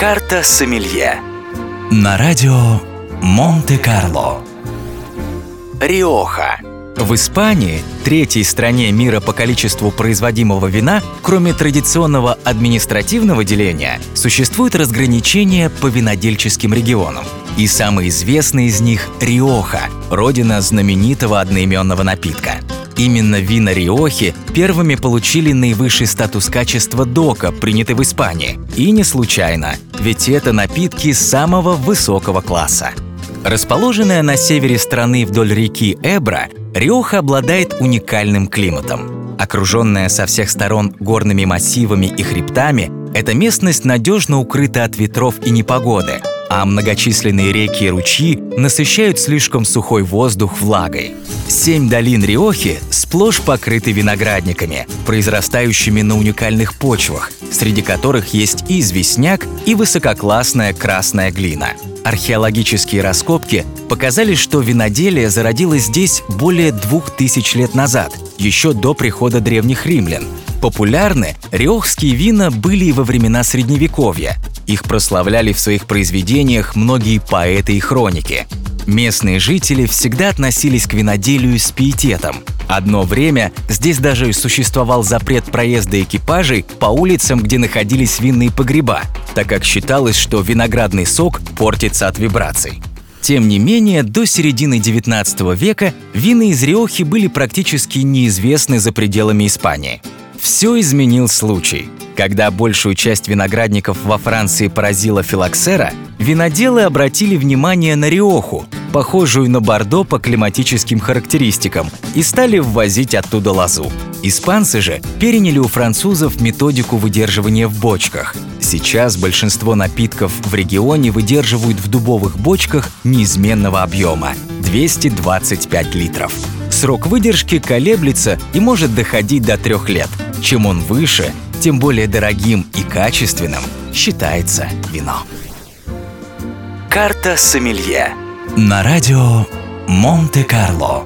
Карта сомелье на радио Монте-Карло. Риоха. В Испании, третьей стране мира по количеству производимого вина, кроме традиционного административного деления, существует разграничение по винодельческим регионам. И самый известный из них – Риоха, родина знаменитого одноименного напитка. Именно вина Риохи первыми получили наивысший статус качества ДОКа, принятый в Испании. И не случайно, ведь это напитки самого высокого класса. Расположенная на севере страны вдоль реки Эбра, Риоха обладает уникальным климатом. Окруженная со всех сторон горными массивами и хребтами, эта местность надежно укрыта от ветров и непогоды, а многочисленные реки и ручьи насыщают слишком сухой воздух влагой. Семь долин Риохи сплошь покрыты виноградниками, произрастающими на уникальных почвах, среди которых есть и известняк, и высококлассная красная глина. Археологические раскопки показали, что виноделие зародилось здесь более двух тысяч лет назад, еще до прихода древних римлян. Популярны риохские вина были и во времена Средневековья. Их прославляли в своих произведениях многие поэты и хроники. Местные жители всегда относились к виноделию с пиететом. Одно время здесь даже существовал запрет проезда экипажей по улицам, где находились винные погреба, так как считалось, что виноградный сок портится от вибраций. Тем не менее, до середины 19 века вины из Риохи были практически неизвестны за пределами Испании. Все изменил случай. Когда большую часть виноградников во Франции поразила филоксера, виноделы обратили внимание на Риоху, похожую на Бордо по климатическим характеристикам, и стали ввозить оттуда лозу. Испанцы же переняли у французов методику выдерживания в бочках. Сейчас большинство напитков в регионе выдерживают в дубовых бочках неизменного объема – 225 литров. Срок выдержки колеблется и может доходить до трех лет. Чем он выше, тем более дорогим и качественным считается вино. Карта сомелье на радио Монте-Карло.